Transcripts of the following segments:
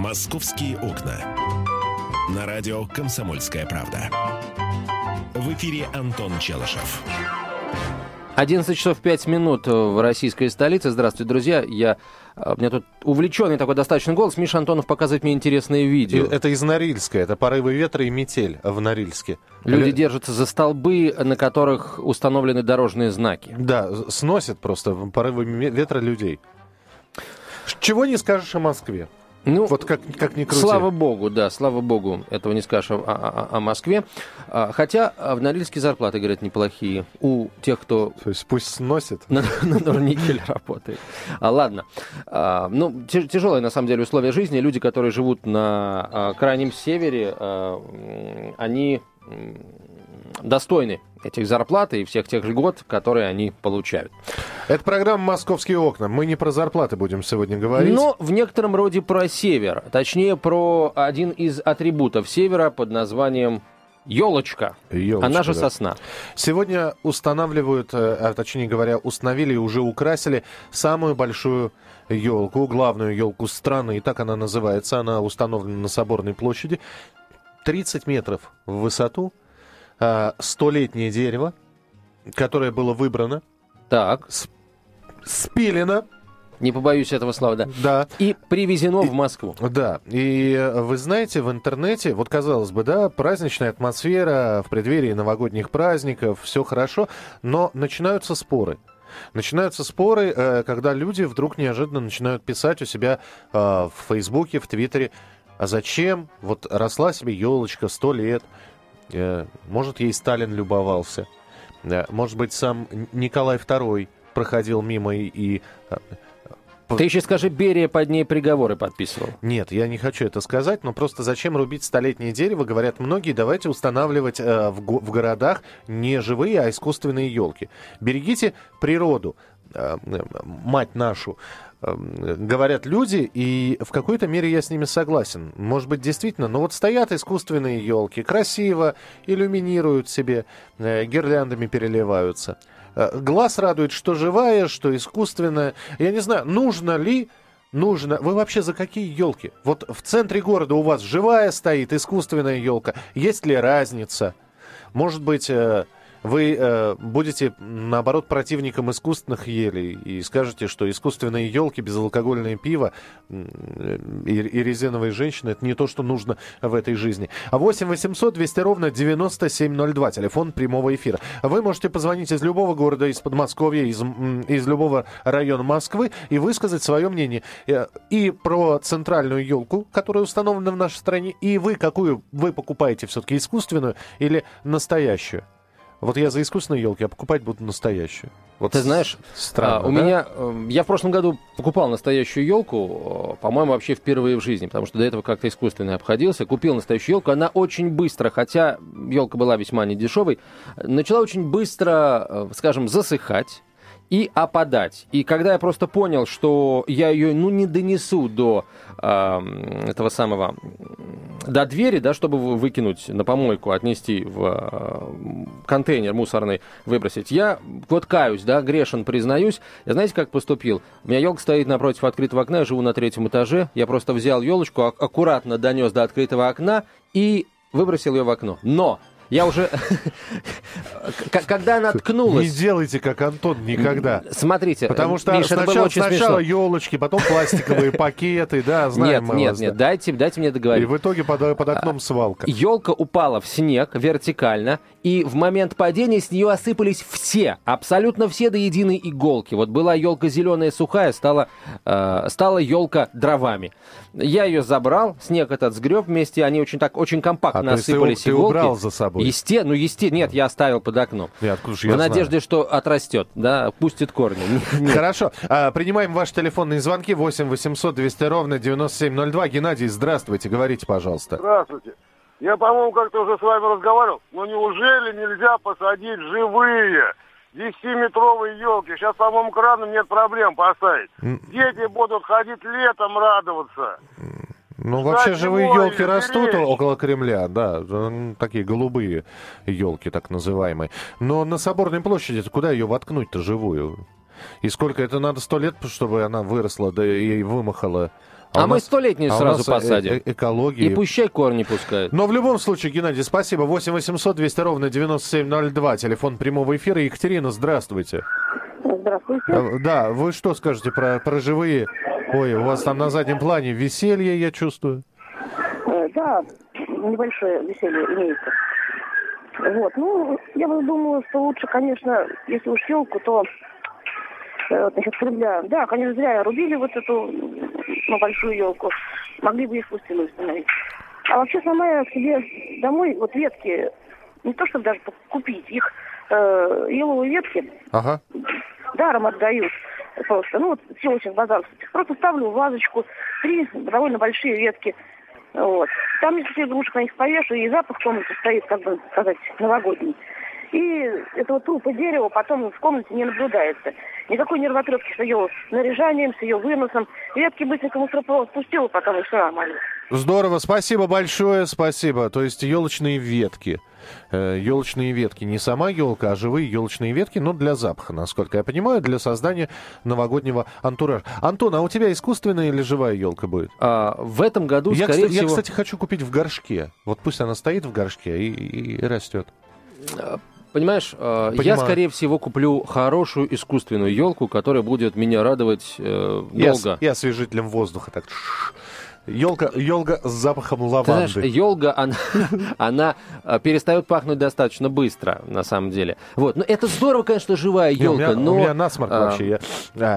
«Московские окна». На радио «Комсомольская правда». В эфире Антон Челышев. 11 часов 5 минут в российской столице. Здравствуйте, друзья. Я, у меня тут увлеченный такой достаточно голос. Миша Антонов показывает мне интересные видео. Это из Норильска. Это порывы ветра и метель в Норильске. Люди Лю... держатся за столбы, на которых установлены дорожные знаки. Да, сносят просто порывы ветра людей. Чего не скажешь о Москве? Ну, вот как, как ни крути. Слава богу, да, слава богу, этого не скажешь о, о, о Москве. А, хотя в Норильске зарплаты, говорят, неплохие у тех, кто... То есть пусть сносит. На, на Норникеле работает. А, ладно. А, ну, тяжелые, на самом деле, условия жизни. Люди, которые живут на а, крайнем севере, а, они достойны этих зарплат и всех тех льгот, которые они получают. Это программа «Московские окна». Мы не про зарплаты будем сегодня говорить. Но в некотором роде про север. Точнее, про один из атрибутов севера под названием Елочка, Елочка, она же да. сосна. Сегодня устанавливают, э, а точнее говоря, установили и уже украсили самую большую елку, главную елку страны, и так она называется. Она установлена на Соборной площади. 30 метров в высоту, а, столетнее дерево, которое было выбрано. Так. Спилено. Не побоюсь этого слова, да. Да. И привезено и, в Москву. Да. И э, вы знаете, в интернете, вот казалось бы, да, праздничная атмосфера в преддверии новогодних праздников, все хорошо, но начинаются споры. Начинаются споры, э, когда люди вдруг неожиданно начинают писать у себя э, в Фейсбуке, в Твиттере, а зачем? Вот росла себе елочка сто лет, может, ей Сталин любовался. Может быть, сам Николай II проходил мимо и... и э, ты еще скажи, Берия под ней приговоры подписывал. Нет, я не хочу это сказать, но просто зачем рубить столетнее дерево, говорят многие, давайте устанавливать э, в, в городах не живые, а искусственные елки. Берегите природу, э, мать нашу. Эм, говорят люди, и в какой-то мере я с ними согласен. Может быть, действительно, но вот стоят искусственные елки, красиво иллюминируют себе, э, гирляндами переливаются. Э, глаз радует, что живая, что искусственная. Я не знаю, нужно ли нужно... Вы вообще за какие елки? Вот в центре города у вас живая стоит, искусственная елка. Есть ли разница? Может быть, э, вы э, будете, наоборот, противником искусственных елей и скажете, что искусственные елки, безалкогольное пиво и, и резиновые женщины – это не то, что нужно в этой жизни. 8 800 200 ровно 9702, телефон прямого эфира. Вы можете позвонить из любого города, из Подмосковья, из, из любого района Москвы и высказать свое мнение э, и про центральную елку, которая установлена в нашей стране, и вы какую вы покупаете все-таки искусственную или настоящую. Вот я за искусственные елки, а покупать буду настоящую. Вот Ты знаешь, странно, а, у да? меня... Э, я в прошлом году покупал настоящую елку, э, по-моему, вообще впервые в жизни, потому что до этого как-то искусственно обходился. Купил настоящую елку, она очень быстро, хотя елка была весьма недешевой, начала очень быстро, э, скажем, засыхать и опадать. И когда я просто понял, что я ее ну, не донесу до э, этого самого до двери, да, чтобы выкинуть на помойку, отнести в э, контейнер мусорный, выбросить, я вот каюсь, да, грешен, признаюсь. Я знаете, как поступил? У меня елка стоит напротив открытого окна, я живу на третьем этаже. Я просто взял елочку, аккуратно донес до открытого окна и выбросил ее в окно. Но я уже... Когда она ткнулась... Не делайте, как Антон, никогда. Смотрите, Потому что Миша, сначала, сначала елочки, потом пластиковые пакеты, да, знаем Нет, нет, нет, дайте, дайте мне договорить. И в итоге под, под окном свалка. Елка упала в снег вертикально, и в момент падения с нее осыпались все, абсолютно все до единой иголки. Вот была елка зеленая сухая, стала, э, стала елка дровами. Я ее забрал, снег этот сгреб вместе, они очень так, очень компактно а, осыпались ты, иголки. Ты убрал за собой? Есте, ну есте, нет, я оставил под окном. Нет, откуда же я В надежде, знаю. что отрастет, да, пустит корни. Хорошо, а, принимаем ваши телефонные звонки 8 800 200 ровно 9702. Геннадий, здравствуйте, говорите, пожалуйста. Здравствуйте. Я, по-моему, как-то уже с вами разговаривал, но неужели нельзя посадить живые 10-метровые елки? Сейчас, по-моему, краном нет проблем поставить. Дети будут ходить летом радоваться. Ну, вообще живые елки растут около Кремля, да, такие голубые елки, так называемые. Но на Соборной площади куда ее воткнуть-то живую? И сколько это надо сто лет, чтобы она выросла, да и вымахала А, а мы столетнюю а сразу э, посадим. Э экология. И пущай корни пускают. Но в любом случае, Геннадий, спасибо. 8 800 200 ровно 9702. Телефон прямого эфира. Екатерина, здравствуйте. Здравствуйте. Э, да, вы что скажете про, про живые? Ой, у вас там на заднем плане веселье, я чувствую. Да, небольшое веселье имеется. Вот, ну, я бы думаю, что лучше, конечно, если уж елку, то э, насчет Кремля. Да, конечно, зря рубили вот эту ну, большую елку. Могли бы искусственно установить. А вообще сама к себе домой, вот ветки, не то чтобы даже купить, их э, еловые ветки ага. даром отдают просто. Ну вот очень базар. Просто ставлю вазочку три довольно большие ветки. Вот. Там несколько игрушек на них повешу, и запах в комнате стоит, как бы сказать, новогодний. И этого трупа дерева потом в комнате не наблюдается. Никакой нервотрепки с ее наряжанием, с ее выносом. Ветки быстренько мусоропровод спустила, и все нормально. Здорово, спасибо большое, спасибо. То есть елочные ветки. елочные ветки. Не сама елка, а живые елочные ветки, но для запаха, насколько я понимаю, для создания новогоднего антуража. Антон, а у тебя искусственная или живая елка будет? А, в этом году, я, скорее кстати, всего... Я, кстати, хочу купить в горшке. Вот пусть она стоит в горшке и, и, и растет. А, Понимаешь, э, Понимаю. я, скорее всего, куплю хорошую искусственную елку, которая будет меня радовать э, долго. И освежителем воздуха так. Елка, елка с запахом лаванды. Ты знаешь, елга, она, она э, перестает пахнуть достаточно быстро, на самом деле. Вот. Но это здорово, конечно, живая елка, Не, у меня, но... У меня насморк а, вообще. Я...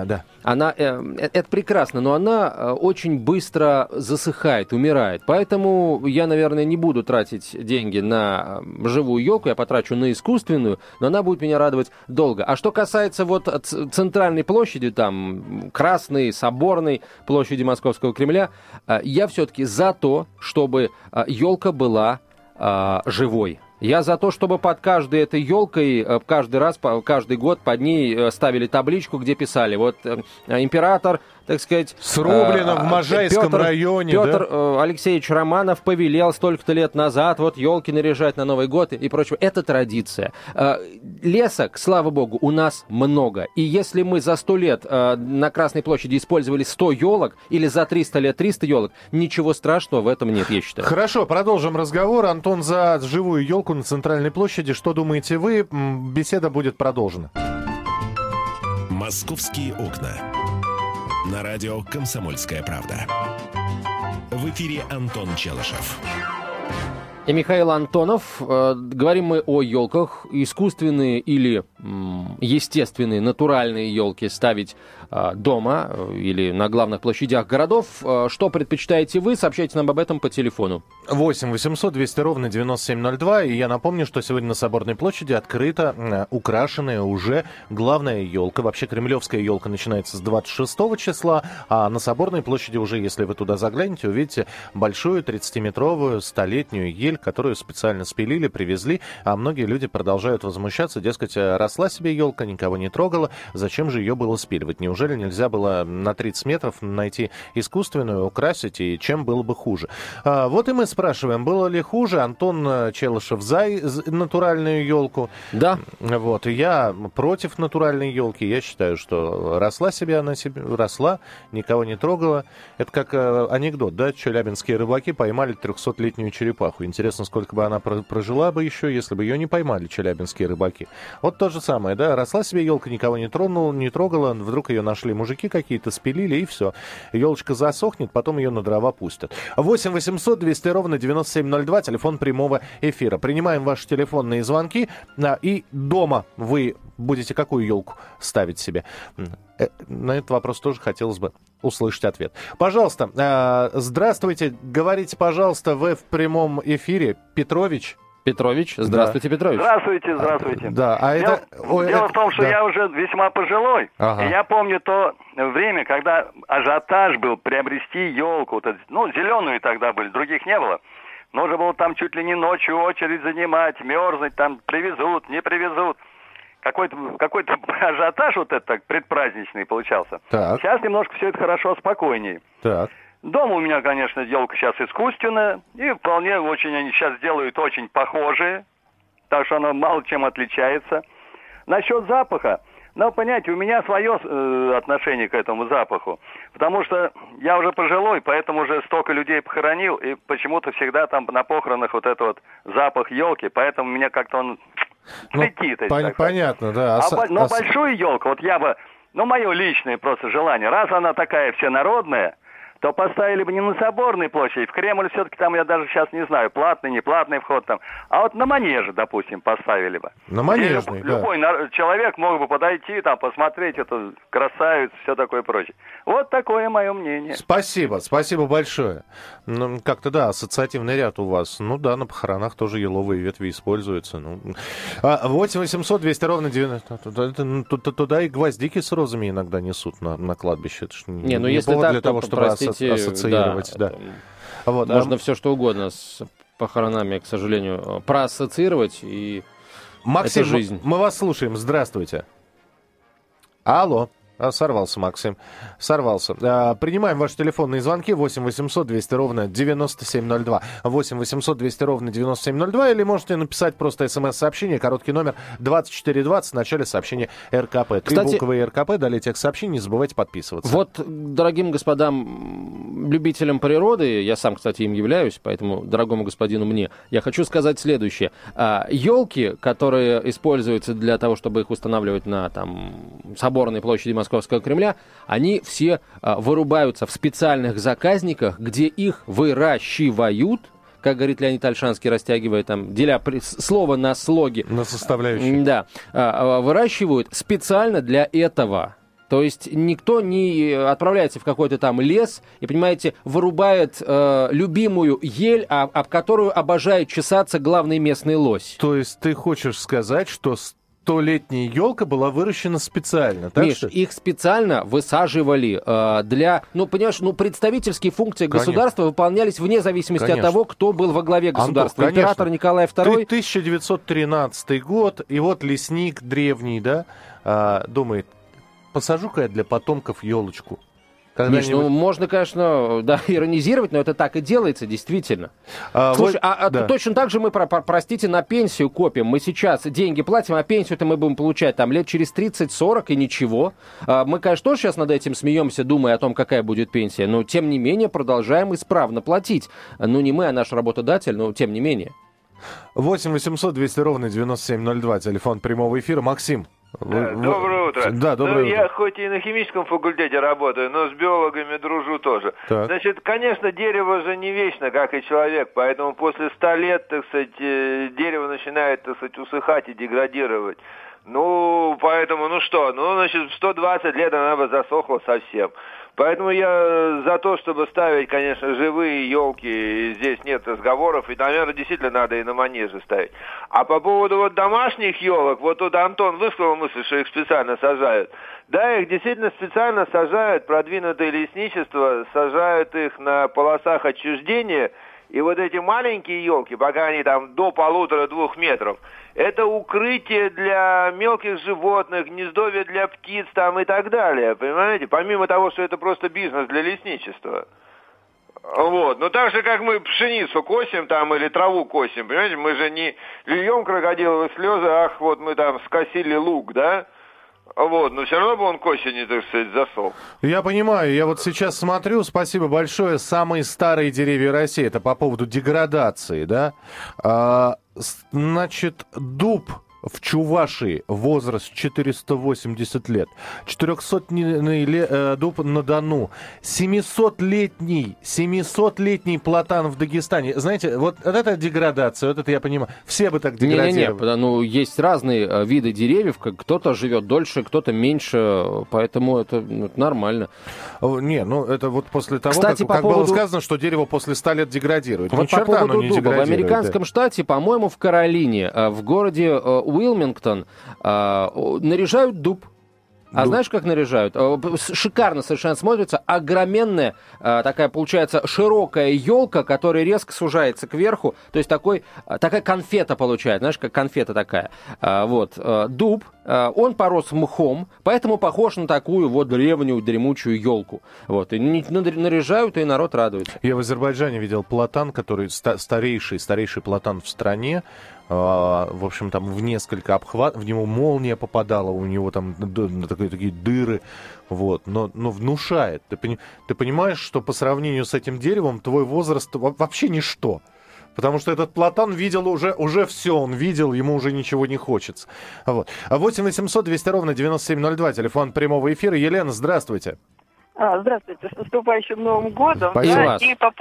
А, да. Она, э, э, это прекрасно, но она э, очень быстро засыхает, умирает. Поэтому я, наверное, не буду тратить деньги на э, живую елку, я потрачу на искусственную, но она будет меня радовать долго. А что касается вот центральной площади, там, Красной, Соборной площади Московского Кремля, я все-таки за то, чтобы елка была э, живой. Я за то, чтобы под каждой этой елкой э, каждый раз, каждый год под ней э, ставили табличку, где писали, вот э, император так сказать... Срублено в Можайском Петр, районе, Петр да? Алексеевич Романов повелел столько-то лет назад вот елки наряжать на Новый год и прочее. Это традиция. Лесок, слава богу, у нас много. И если мы за сто лет на Красной площади использовали 100 елок или за 300 лет 300 елок, ничего страшного в этом нет, я считаю. Хорошо, продолжим разговор. Антон за живую елку на центральной площади. Что думаете вы? Беседа будет продолжена. Московские окна. На радио «Комсомольская правда». В эфире Антон Челышев. И Михаил Антонов. Э, говорим мы о елках. Искусственные или естественные, натуральные елки ставить дома э, или на главных площадях городов. А, что предпочитаете вы? Сообщайте нам об этом по телефону. 8 800 200 ровно 9702. И я напомню, что сегодня на Соборной площади открыта э, украшенная уже главная елка. Вообще кремлевская елка начинается с 26 числа, а на Соборной площади уже, если вы туда заглянете, увидите большую 30-метровую столетнюю ель, которую специально спилили, привезли, а многие люди продолжают возмущаться, дескать, э, росла себе елка, никого не трогала, зачем же ее было спиливать? Неужели Неужели нельзя было на 30 метров найти искусственную, украсить, и чем было бы хуже? А, вот и мы спрашиваем, было ли хуже Антон э, Челышев за натуральную елку? Да. Вот, я против натуральной елки. Я считаю, что росла себе она себе, росла, никого не трогала. Это как э, анекдот, да? Челябинские рыбаки поймали 300-летнюю черепаху. Интересно, сколько бы она прожила бы еще, если бы ее не поймали челябинские рыбаки. Вот то же самое, да? Росла себе елка, никого не тронула, не трогала, вдруг ее нашли мужики какие-то, спилили, и все. Елочка засохнет, потом ее на дрова пустят. 8 800 200 ровно 9702, телефон прямого эфира. Принимаем ваши телефонные звонки, а, и дома вы будете какую елку ставить себе? Э, на этот вопрос тоже хотелось бы услышать ответ. Пожалуйста, а, здравствуйте, говорите, пожалуйста, вы в прямом эфире. Петрович? Петрович. Здравствуйте, да. Петрович. Здравствуйте, здравствуйте. Да, а дело, это... Ой, дело это... в том, что да. я уже весьма пожилой. Ага. И я помню то время, когда ажиотаж был приобрести елку. Вот, ну, зеленую тогда были, других не было. Нужно было там чуть ли не ночью очередь занимать, мерзнуть, там привезут, не привезут. Какой-то какой ажиотаж вот этот предпраздничный получался. Так. Сейчас немножко все это хорошо, спокойнее. Так. Дома у меня, конечно, елка сейчас искусственная, и вполне очень они сейчас делают очень похожие, так что она мало чем отличается. Насчет запаха, Ну, понимаете, у меня свое э, отношение к этому запаху. Потому что я уже пожилой, поэтому уже столько людей похоронил, и почему-то всегда там на похоронах вот этот вот запах елки, поэтому меня как-то он ну, летит. Пон- понятно, да. А, а, но а... большую елку, вот я бы, ну, мое личное просто желание, раз она такая всенародная, то поставили бы не на Соборной площади, в Кремль все-таки там, я даже сейчас не знаю, платный, не платный вход там, а вот на Манеже, допустим, поставили бы. На Манежный, да. Любой человек мог бы подойти, там, посмотреть эту красавицу, все такое прочее. Вот такое мое мнение. Спасибо, спасибо большое. Ну, как-то, да, ассоциативный ряд у вас. Ну да, на похоронах тоже еловые ветви используются. Ну. 8 800 200 ровно 90. Ну, туда, и гвоздики с розами иногда несут на, на кладбище. Это не, не, ну если повод так, для того, чтобы простите, ассоциировать. Да, да. Вот, Можно а... все что угодно с похоронами, к сожалению, проассоциировать и Максим, это жизнь. мы вас слушаем. Здравствуйте. Алло. А, сорвался, Максим. Сорвался. А, принимаем ваши телефонные звонки 8 800 200 ровно 9702. 8 800 200 ровно 9702. Или можете написать просто смс-сообщение, короткий номер 2420 в начале сообщения РКП. Три Кстати, буквы РКП, далее тех сообщений, не забывайте подписываться. Вот, дорогим господам, любителям природы, я сам, кстати, им являюсь, поэтому, дорогому господину мне, я хочу сказать следующее. А, елки, которые используются для того, чтобы их устанавливать на там, соборной площади Московского Кремля, они все а, вырубаются в специальных заказниках, где их выращивают, как говорит Леонид Альшанский, растягивая там, деля слово на слоги. На составляющие. Да. А, а, выращивают специально для этого. То есть никто не отправляется в какой-то там лес и, понимаете, вырубает э, любимую ель, об, об которую обожает чесаться главный местный лось. То есть ты хочешь сказать, что столетняя елка была выращена специально, так Миш, что? их специально высаживали э, для, ну, понимаешь, ну, представительские функции конечно. государства выполнялись вне зависимости конечно. от того, кто был во главе государства. Антон, Император Николай II. Ты 1913 год, и вот лесник древний, да, э, думает, посажу-ка я для потомков елочку. Миш, ну можно, конечно, да, иронизировать, но это так и делается, действительно. А, Слушай, вот, а, а да. точно так же мы, про, про, простите, на пенсию копим. Мы сейчас деньги платим, а пенсию-то мы будем получать там лет через 30-40 и ничего. А, мы, конечно, тоже сейчас над этим смеемся, думая о том, какая будет пенсия, но тем не менее продолжаем исправно платить. Ну не мы, а наш работодатель, но тем не менее. 8 800 200 ровно 9702, телефон прямого эфира. Максим. Вы, доброе утро. Да, доброе ну, утро. Я хоть и на химическом факультете работаю, но с биологами дружу тоже. Так. Значит, конечно, дерево же не вечно, как и человек, поэтому после ста лет, так сказать, э, дерево начинает, так сказать, усыхать и деградировать. Ну, поэтому, ну что, ну, значит, в 120 лет она бы засохла совсем. Поэтому я за то, чтобы ставить, конечно, живые елки, здесь нет разговоров, и, наверное, действительно надо и на манеже ставить. А по поводу вот домашних елок, вот тут Антон высказал мысль, что их специально сажают. Да, их действительно специально сажают, продвинутое лесничество, сажают их на полосах отчуждения, и вот эти маленькие елки, пока они там до полутора-двух метров, это укрытие для мелких животных, гнездовье для птиц там и так далее, понимаете? Помимо того, что это просто бизнес для лесничества. Вот. Но так же, как мы пшеницу косим там или траву косим, понимаете, мы же не льем крокодиловые слезы, ах, вот мы там скосили лук, да? Вот, но все равно бы он к осени, так сказать, засох. Я понимаю, я вот сейчас смотрю, спасибо большое, самые старые деревья России, это по поводу деградации, да? А, значит, дуб в Чувашии возраст 480 лет, 400-летний э, дуб на Дону, 700-летний, 700-летний платан в Дагестане. Знаете, вот, вот это деградация, вот это я понимаю. Все бы так деградировали. Не-не-не, ну, есть разные э, виды деревьев, кто-то живет дольше, кто-то меньше, поэтому это, ну, это нормально. Не, ну, это вот после того, Кстати, как, по как поводу... было сказано, что дерево после 100 лет деградирует. Вот Ни по поводу дуба. В американском да. штате, по-моему, в Каролине, э, в городе Уилмингтон э, наряжают дуб. А знаешь, как наряжают? Шикарно совершенно смотрится. Огроменная э, такая, получается, широкая елка, которая резко сужается кверху. То есть такой, э, такая конфета получается, знаешь, как конфета такая. Вот. Дуб, он порос мхом, поэтому похож на такую вот древнюю дремучую елку. Вот. И наряжают, и народ радуется. Я в Азербайджане видел платан, который старейший, старейший платан в стране. А, в общем, там в несколько обхват, в него молния попадала, у него там такие, такие дыры, вот, но, но внушает. Ты, ты понимаешь, что по сравнению с этим деревом твой возраст вообще ничто. Потому что этот платан видел уже, уже все, он видел, ему уже ничего не хочется. Вот. 8 800 200 ровно 9702, телефон прямого эфира. Елена, здравствуйте. А, здравствуйте, с наступающим Новым годом. Спасибо. Да, и по,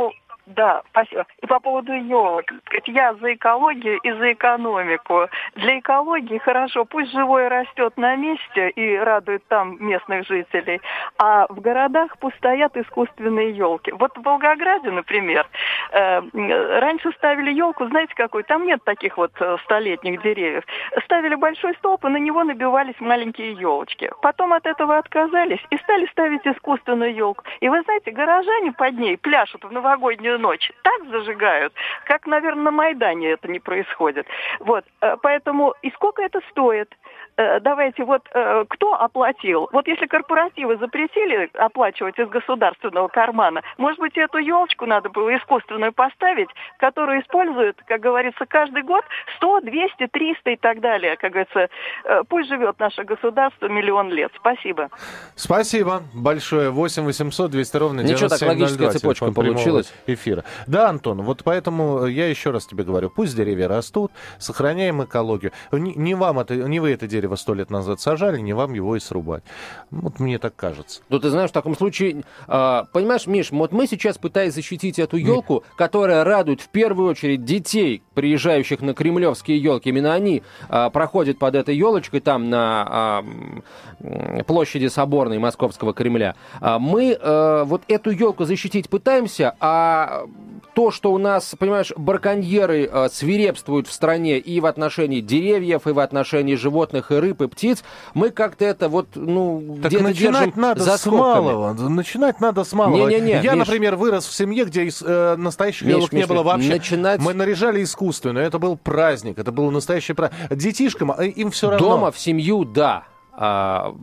да, спасибо. И по поводу елок. Я за экологию и за экономику. Для экологии хорошо, пусть живое растет на месте и радует там местных жителей, а в городах пусть стоят искусственные елки. Вот в Волгограде, например, э, раньше ставили елку, знаете какой? Там нет таких вот э, столетних деревьев. Ставили большой столб, и на него набивались маленькие елочки. Потом от этого отказались и стали ставить искусственную елку. И вы знаете, горожане под ней пляшут в новогоднюю новогоднюю ночь так зажигают, как, наверное, на Майдане это не происходит. Вот, э, поэтому и сколько это стоит? Э, давайте, вот э, кто оплатил? Вот если корпоративы запретили оплачивать из государственного кармана, может быть, эту елочку надо было искусственную поставить, которую используют, как говорится, каждый год 100, 200, 300 и так далее. Как говорится, пусть живет наше государство миллион лет. Спасибо. Спасибо большое. 8 800 200 ровно 9702. Ничего, так логическая цепочка получилась. Эфира. Да, Антон, вот поэтому я еще раз тебе говорю, пусть деревья растут, сохраняем экологию. Не, не вам это, не вы это дерево сто лет назад сажали, не вам его и срубать. Вот мне так кажется. Ну, ты знаешь, в таком случае, э, понимаешь, Миш, вот мы сейчас пытаясь защитить эту елку, которая радует в первую очередь детей, приезжающих на кремлевские елки. Именно они э, проходят под этой елочкой там на э, площади Соборной Московского Кремля. Мы э, вот эту елку защитить пытаемся, а то, что у нас, понимаешь, браконьеры э, свирепствуют в стране и в отношении деревьев, и в отношении животных, и рыб, и птиц, мы как-то это вот, ну, так где-то начинать надо за с малого. Начинать надо с малого. Не, не, не, Я, Миш... например, вырос в семье, где э, настоящих Миш, елок Миш, не было вообще. Начинать... Мы наряжали искусственно. Это был праздник, это был настоящий праздник. Детишкам э, им все равно. Дома в семью, да. А,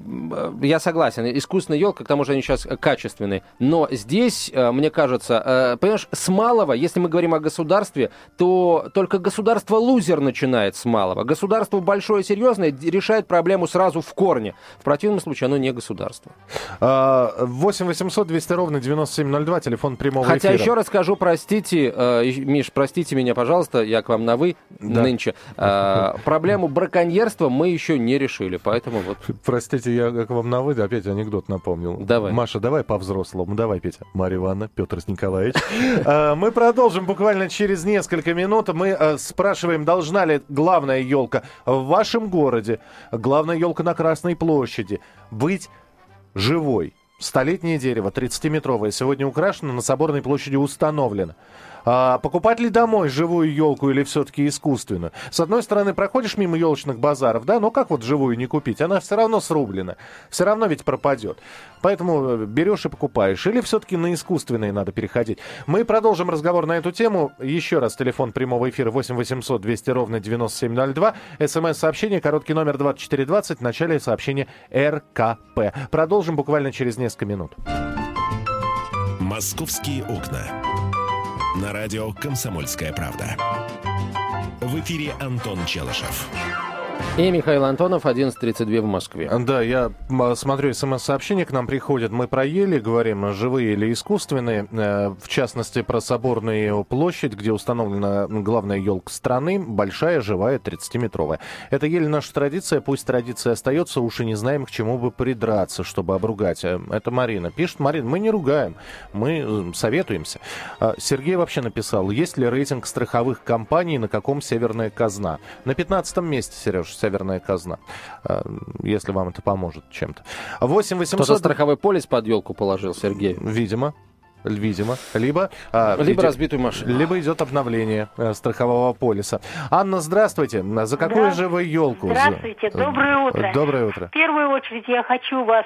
я согласен, искусственная елка, к тому же они сейчас качественные. Но здесь, э, мне кажется, э, понимаешь, с малого, если мы говорим о государстве, то только государство лузер начинает с малого. Государство большое, серьезное решает проблему сразу в корне. В противном случае оно не государство. 8 800 200 ровно 9702, телефон прямого Хотя эфира. еще раз скажу, простите, э, Миш, простите меня, пожалуйста, я к вам на «вы» да. нынче. Проблему браконьерства мы еще не решили, поэтому вот Простите, я к вам на вы, опять анекдот напомнил. Давай. Маша, давай по-взрослому. Давай, Петя. Марья Ивановна, Петр Николаевич. А, мы продолжим буквально через несколько минут. Мы а, спрашиваем, должна ли главная елка в вашем городе, главная елка на Красной площади быть живой. Столетнее дерево, 30-метровое, сегодня украшено, на Соборной площади установлено. А, покупать ли домой живую елку или все-таки искусственную? С одной стороны, проходишь мимо елочных базаров, да, но как вот живую не купить? Она все равно срублена, все равно ведь пропадет. Поэтому э, берешь и покупаешь. Или все-таки на искусственные надо переходить. Мы продолжим разговор на эту тему. Еще раз, телефон прямого эфира 8 800 200 ровно 9702. СМС-сообщение, короткий номер 2420, в начале сообщения РКП. Продолжим буквально через несколько минут. «Московские окна». На радио «Комсомольская правда». В эфире Антон Челышев. И Михаил Антонов, 11.32 в Москве. Да, я смотрю, смс-сообщения к нам приходят. Мы проели, говорим, живые или искусственные. Э, в частности, про Соборную площадь, где установлена главная елка страны. Большая, живая, 30-метровая. Это еле наша традиция. Пусть традиция остается, уж и не знаем, к чему бы придраться, чтобы обругать. Э, это Марина. Пишет Марина, мы не ругаем, мы э, советуемся. Сергей вообще написал, есть ли рейтинг страховых компаний, на каком северная казна? На 15 месте, Сереж северная казна, э, если вам это поможет чем-то. 8 800... Кто-то страховой полис под елку положил, Сергей. Видимо. Видимо. Либо, а, либо идет, разбитую машину. Либо идет обновление э, страхового полиса. Анна, здравствуйте. За какую да. же вы елку? Здравствуйте. Доброе утро. Доброе утро. В первую очередь я хочу вас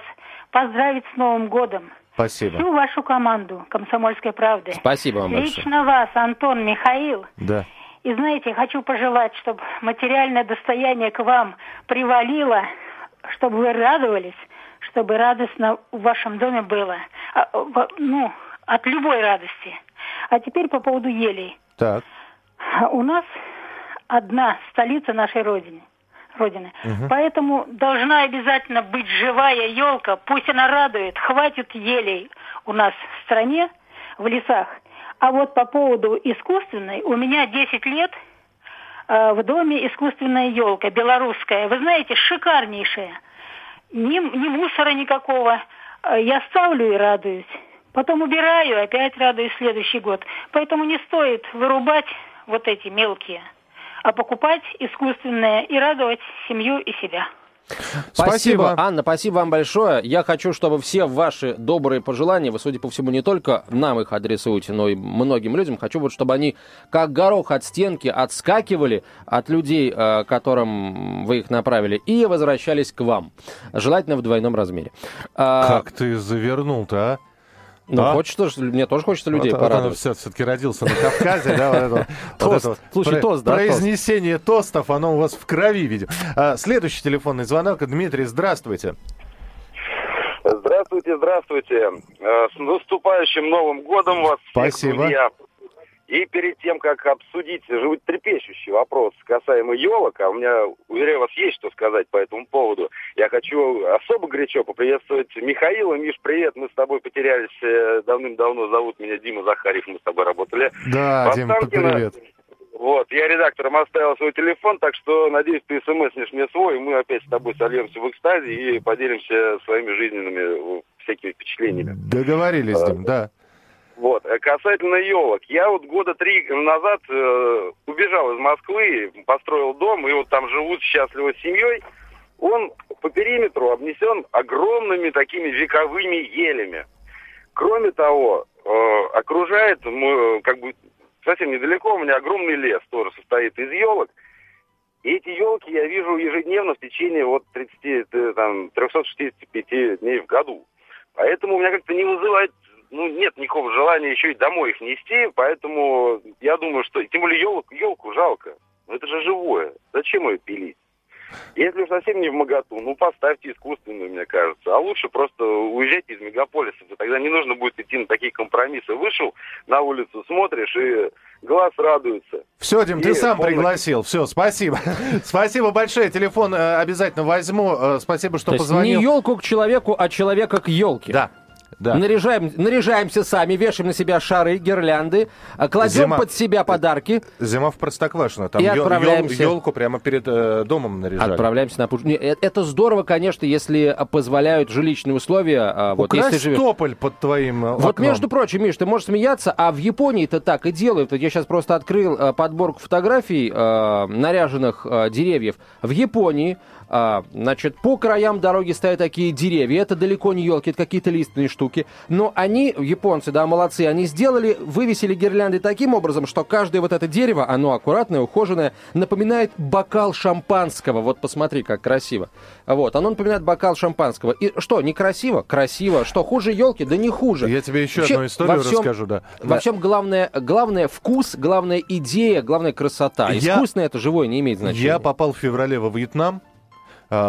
поздравить с Новым годом. Спасибо. Всю вашу команду «Комсомольской правды». Спасибо вам Лично большое. вас, Антон, Михаил. Да. И знаете, хочу пожелать, чтобы материальное достояние к вам привалило, чтобы вы радовались, чтобы радостно в вашем доме было. А, ну, от любой радости. А теперь по поводу елей. Так. У нас одна столица нашей Родины. Родины. Угу. Поэтому должна обязательно быть живая елка, пусть она радует, хватит елей у нас в стране, в лесах. А вот по поводу искусственной, у меня 10 лет э, в доме искусственная елка, белорусская. Вы знаете, шикарнейшая. Ни, ни мусора никакого. Э, я ставлю и радуюсь. Потом убираю, опять радуюсь следующий год. Поэтому не стоит вырубать вот эти мелкие, а покупать искусственные и радовать семью и себя. Спасибо. спасибо, Анна, спасибо вам большое. Я хочу, чтобы все ваши добрые пожелания, вы, судя по всему, не только нам их адресуете, но и многим людям, хочу вот, чтобы они как горох от стенки отскакивали от людей, э, которым вы их направили, и возвращались к вам. Желательно в двойном размере. А, как ты завернул-то, а? Ну, а? хочется, мне тоже хочется людей вот, порадовать. Вот все-таки родился на Кавказе, да, вот это, тост. Слушай, тост, да, Произнесение тост. тостов, оно у вас в крови, видимо. А, следующий телефонный звонок. Дмитрий, здравствуйте. Здравствуйте, здравствуйте. А, с наступающим Новым годом вас Спасибо. всех. И перед тем, как обсудить животрепещущий вопрос касаемо елок, а у меня, уверяю вас, есть что сказать по этому поводу, я хочу особо горячо поприветствовать Михаила. Миш, привет, мы с тобой потерялись э, давным-давно, зовут меня Дима Захарьев, мы с тобой работали. Да, Дима, привет. Вот, я редактором оставил свой телефон, так что, надеюсь, ты смс мне свой, и мы опять с тобой сольемся в экстазе и поделимся своими жизненными э, всякими впечатлениями. Договорились, а, Дим, да. Вот. Э, касательно елок. Я вот года три назад э, убежал из Москвы, построил дом, и вот там живут счастливо с семьей. Он по периметру обнесен огромными такими вековыми елями. Кроме того, э, окружает, э, как бы совсем недалеко, у меня огромный лес тоже состоит из елок. И эти елки я вижу ежедневно в течение вот 30, э, там, 365 дней в году. Поэтому у меня как-то не вызывает ну, нет никакого желания еще и домой их нести, поэтому я думаю, что... Тем более елку, елку жалко. Ну, это же живое. Зачем ее пилить? Если уж совсем не в моготу, ну поставьте искусственную, мне кажется. А лучше просто уезжайте из мегаполиса. Тогда не нужно будет идти на такие компромиссы. Вышел на улицу, смотришь, и глаз радуется. Все, Дим, и ты сам полностью... пригласил. Все, спасибо. спасибо большое. Телефон э, обязательно возьму. Э, спасибо, что То позвонил. не елку к человеку, а человека к елке. Да. Да. Наряжаем, наряжаемся сами, вешаем на себя шары, гирлянды, а кладем Зима... под себя подарки. Зима в Простоквашино. Там и ел, отправляемся... елку прямо перед э, домом наряжали. Отправляемся на пуш. Э, это здорово, конечно, если позволяют жилищные условия. А, вот, Украсть если живешь... тополь под твоим окном. Вот, между прочим, Миш, ты можешь смеяться, а в Японии это так и делают. Я сейчас просто открыл э, подборку фотографий э, наряженных э, деревьев. В Японии а, значит, по краям дороги стоят такие деревья. Это далеко не елки, это какие-то лиственные штуки. Но они, японцы, да, молодцы, они сделали, вывесили гирлянды таким образом, что каждое вот это дерево, оно аккуратное, ухоженное, напоминает бокал шампанского. Вот посмотри, как красиво. Вот, оно напоминает бокал шампанского. И что, некрасиво? Красиво. Что, хуже елки? Да не хуже. Я тебе еще Вообще, одну историю всем, расскажу, да. Во всем главное, главное вкус, главная идея, главная красота. Я, Искусственное это живое не имеет значения. Я попал в феврале во Вьетнам,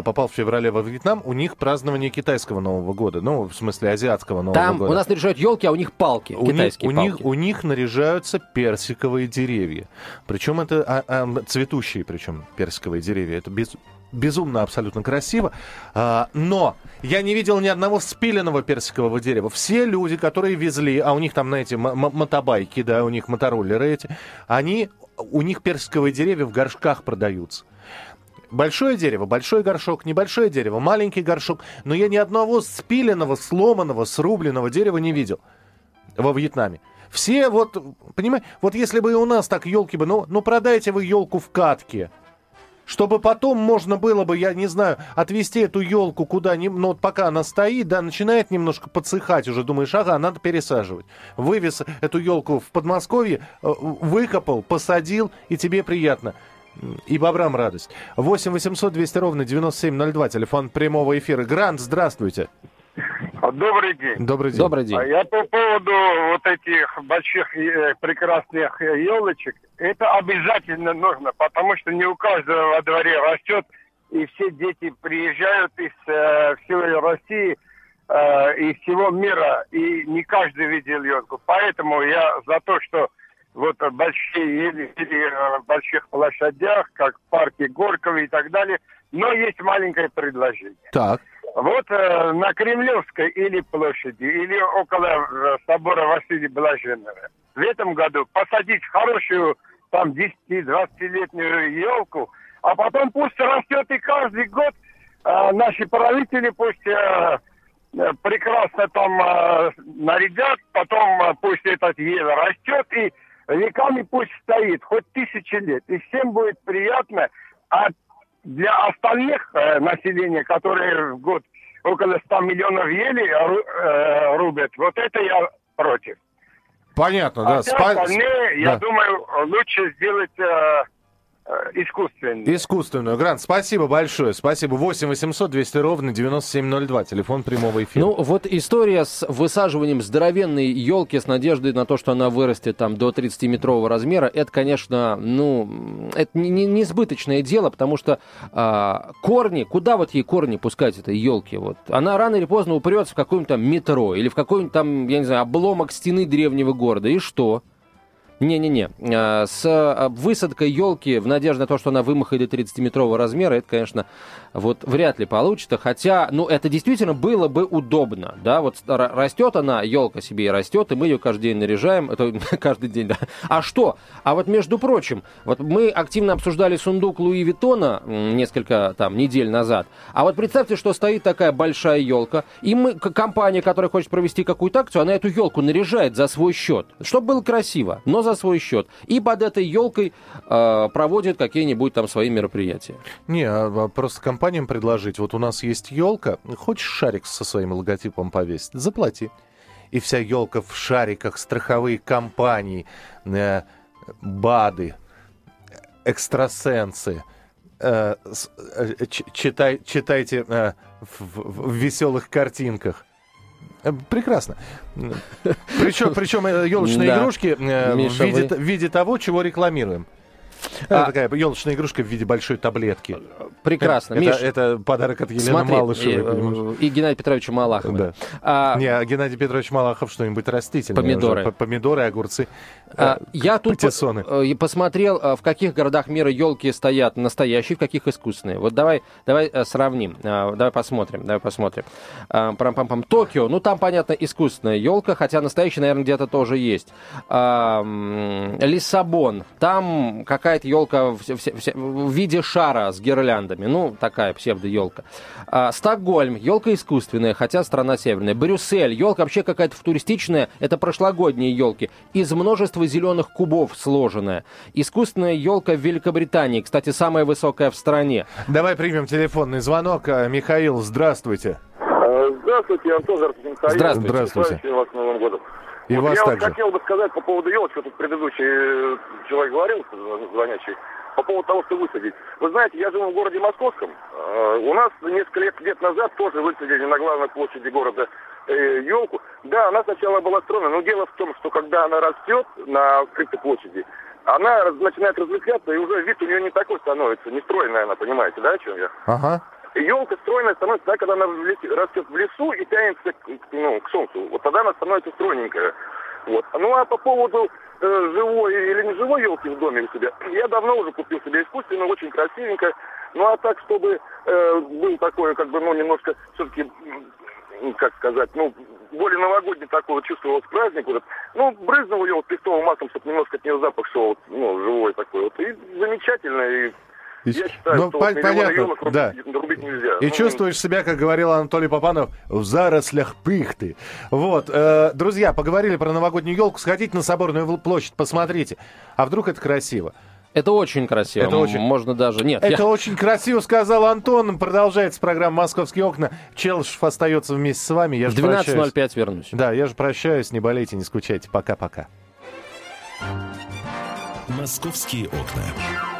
попал в феврале во Вьетнам, у них празднование китайского Нового года, ну, в смысле азиатского Нового Там года. у нас наряжают елки, а у них палки, у китайские них, палки. У них, у них наряжаются персиковые деревья. Причем это а, а, цветущие, причем персиковые деревья. Это без, безумно абсолютно красиво. А, но я не видел ни одного спиленного персикового дерева. Все люди, которые везли, а у них там, знаете, мотобайки, да, у них мотороллеры эти, они, у них персиковые деревья в горшках продаются. Большое дерево, большой горшок, небольшое дерево, маленький горшок. Но я ни одного спиленного, сломанного, срубленного дерева не видел во Вьетнаме. Все вот, понимаете, вот если бы и у нас так елки бы, ну, ну продайте вы елку в катке. Чтобы потом можно было бы, я не знаю, отвезти эту елку куда-нибудь, ну вот пока она стоит, да, начинает немножко подсыхать, уже думаешь, ага, надо пересаживать. Вывез эту елку в Подмосковье, э, выкопал, посадил, и тебе приятно и бобрам радость. 8 800 200 ровно 9702, телефон прямого эфира. Грант, здравствуйте. Добрый день. Добрый день. Добрый день. А я по поводу вот этих больших э, прекрасных елочек, это обязательно нужно, потому что не у каждого во дворе растет, и все дети приезжают из э, всей России э, и всего мира, и не каждый видел елку. Поэтому я за то, что вот большие или, или больших площадях, как в парке Горького и так далее. Но есть маленькое предложение. Так. Вот э, на Кремлевской или площади, или около э, собора Василия Блаженного в этом году посадить хорошую там 10-20-летнюю елку, а потом пусть растет и каждый год э, наши правители пусть э, э прекрасно там э, нарядят, потом э, пусть этот ел растет и веками пусть стоит, хоть тысячи лет. И всем будет приятно, а для остальных э, населения, которые в год около 100 миллионов ели э, рубят, вот это я против. Понятно, да. А Спа... остальные, я да. думаю, лучше сделать Э, искусственную. Искусственную. Грант, спасибо большое. Спасибо. 8 800 200 ровно 9702. Телефон прямого эфира. Ну, вот история с высаживанием здоровенной елки с надеждой на то, что она вырастет там до 30-метрового размера, это, конечно, ну, это не, не, не избыточное дело, потому что а, корни, куда вот ей корни пускать этой елки? Вот, она рано или поздно упрется в какое-нибудь метро или в какой-нибудь там, я не знаю, обломок стены древнего города. И что? Не-не-не. А, с а, высадкой елки в надежде на то, что она вымахает до 30-метрового размера, это, конечно, вот вряд ли получится. Хотя, ну, это действительно было бы удобно, да, вот растет она, елка себе и растет, и мы ее каждый день наряжаем, это каждый день, да. А что? А вот, между прочим, вот мы активно обсуждали сундук Луи Виттона несколько там недель назад, а вот представьте, что стоит такая большая елка, и мы, компания, которая хочет провести какую-то акцию, она эту елку наряжает за свой счет, чтобы было красиво, но за свой счет. И под этой елкой э, проводят какие-нибудь там свои мероприятия. Не, а, а просто компаниям предложить. Вот у нас есть елка, хочешь шарик со своим логотипом повесить? Заплати. И вся елка в шариках, страховые компании, э, БАДы, экстрасенсы. Э, э, читай, читайте э, в, в веселых картинках. Э, прекрасно. Причем, причем елочные да. игрушки э, в виде того, чего рекламируем. А, такая елочная игрушка в виде большой таблетки. Прекрасно. Это, Миш, это подарок от Елены смотри, Малышевой. И, и Геннадия Петровича Малахова. Да. А, Не, а Геннадий Петрович Малахов что-нибудь растительное. Помидоры. Уже. Помидоры, огурцы. А, э, я тут по, э, посмотрел, э, в каких городах мира елки стоят настоящие, в каких искусственные. Вот давай, давай сравним, давай посмотрим, давай посмотрим. Пам-пам-пам. Токио, ну там, понятно, искусственная елка, хотя настоящая, наверное, где-то тоже есть. Лиссабон, там какая-то елка в, в, в, в виде шара с гирляндами, ну такая псевдо-елка. Стокгольм, елка искусственная, хотя страна северная. Брюссель, елка вообще какая-то футуристичная, это прошлогодние елки. Из множества зеленых кубов сложенная. Искусственная елка в Великобритании, кстати, самая высокая в стране. Давай примем телефонный звонок. А, Михаил, здравствуйте. Э, здравствуйте, Антон Михаил. Здравствуйте. Здравствуйте. вас Новым годом. И вот вас я также. вот хотел бы сказать по поводу елочки, тут предыдущий э, человек говорил, звонящий, по поводу того, что высадить. Вы знаете, я живу в городе Московском. Э, у нас несколько лет, лет назад тоже высадили на главной площади города э, елку. Да, она сначала была стройная, но дело в том, что когда она растет на открытой площади, она начинает разветвляться, и уже вид у нее не такой становится, не стройная она, понимаете, да, о чем я? Ага. Елка стройная становится, да, когда она растет в лесу и тянется ну, к солнцу. Вот тогда она становится стройненькая. Вот. Ну а по поводу э, живой или не живой елки в доме у себя, я давно уже купил себе искусственную, очень красивенькая. Ну а так, чтобы э, был такой, как бы, ну, немножко все-таки как сказать, ну, более новогодний такой вот чувствовалось праздник. Вот, ну, брызнул ее вот пестовым маслом, чтобы немножко от нее запах шел, ну, живой такой вот. И замечательно, и я считаю, ну, что по- вот понятно, рубить, да. рубить нельзя. И ну, чувствуешь себя, как говорил Анатолий Попанов, в зарослях пыхты. Вот, э, друзья, поговорили про новогоднюю елку. Сходите на Соборную площадь, посмотрите. А вдруг это красиво? Это очень красиво. Это очень... Можно даже... Нет. Это я... очень красиво, сказал Антон. Продолжается программа «Московские окна». Челшев остается вместе с вами. Я в 12.05 вернусь. Да, я же прощаюсь. Не болейте, не скучайте. Пока-пока. «Московские окна».